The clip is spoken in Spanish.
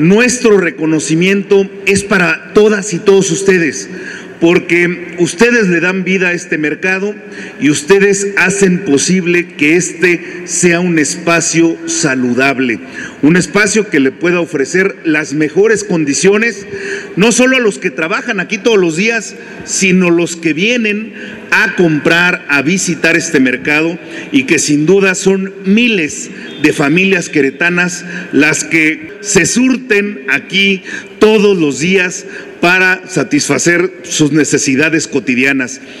nuestro reconocimiento es para todas y todos ustedes porque ustedes le dan vida a este mercado y ustedes hacen posible que este sea un espacio saludable, un espacio que le pueda ofrecer las mejores condiciones, no solo a los que trabajan aquí todos los días, sino los que vienen a comprar, a visitar este mercado y que sin duda son miles de familias queretanas las que se surten aquí todos los días para satisfacer sus necesidades cotidianas.